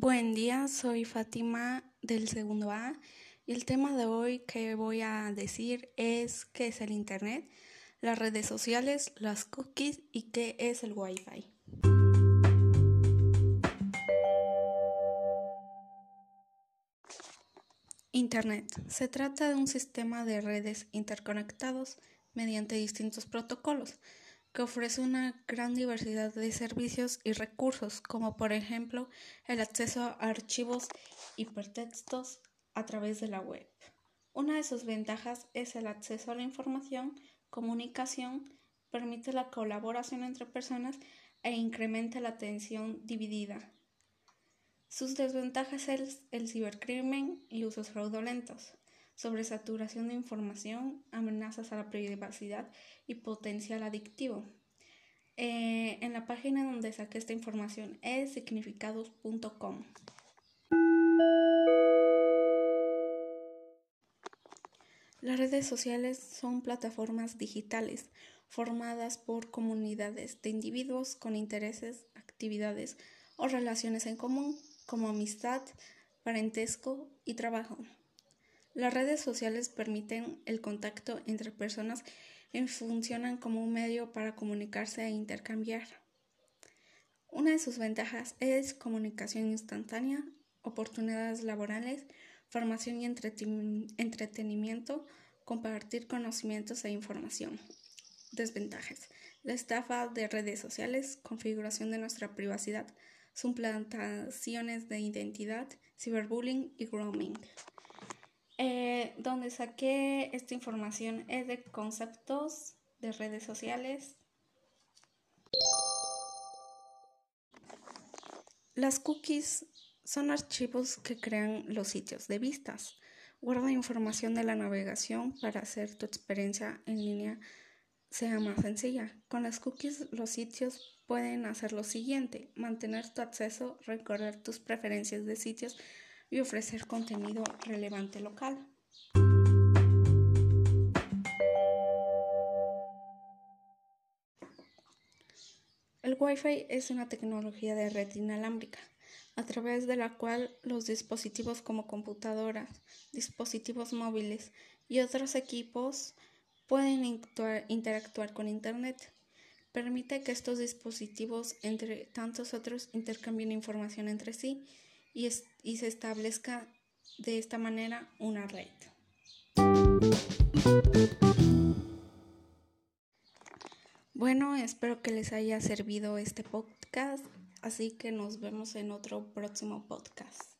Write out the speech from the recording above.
Buen día, soy Fátima del segundo A y el tema de hoy que voy a decir es qué es el Internet, las redes sociales, las cookies y qué es el Wi-Fi. Internet. Se trata de un sistema de redes interconectados mediante distintos protocolos que ofrece una gran diversidad de servicios y recursos, como por ejemplo el acceso a archivos hipertextos a través de la web. Una de sus ventajas es el acceso a la información, comunicación, permite la colaboración entre personas e incrementa la atención dividida. Sus desventajas es el cibercrimen y usos fraudulentos sobresaturación de información, amenazas a la privacidad y potencial adictivo. Eh, en la página donde saqué esta información es significados.com. Las redes sociales son plataformas digitales formadas por comunidades de individuos con intereses, actividades o relaciones en común, como amistad, parentesco y trabajo. Las redes sociales permiten el contacto entre personas y funcionan como un medio para comunicarse e intercambiar. Una de sus ventajas es comunicación instantánea, oportunidades laborales, formación y entretenimiento, compartir conocimientos e información. Desventajas. La estafa de redes sociales, configuración de nuestra privacidad, suplantaciones de identidad, ciberbullying y grooming. Eh, donde saqué esta información es de conceptos de redes sociales. Las cookies son archivos que crean los sitios de vistas. Guarda información de la navegación para hacer tu experiencia en línea sea más sencilla. Con las cookies los sitios pueden hacer lo siguiente, mantener tu acceso, recordar tus preferencias de sitios, y ofrecer contenido relevante local. El Wi-Fi es una tecnología de red inalámbrica, a través de la cual los dispositivos como computadoras, dispositivos móviles y otros equipos pueden interactuar con Internet. Permite que estos dispositivos, entre tantos otros, intercambien información entre sí y, se establezca de esta manera una red. Bueno, espero que les haya servido este podcast, así que nos vemos en otro próximo podcast.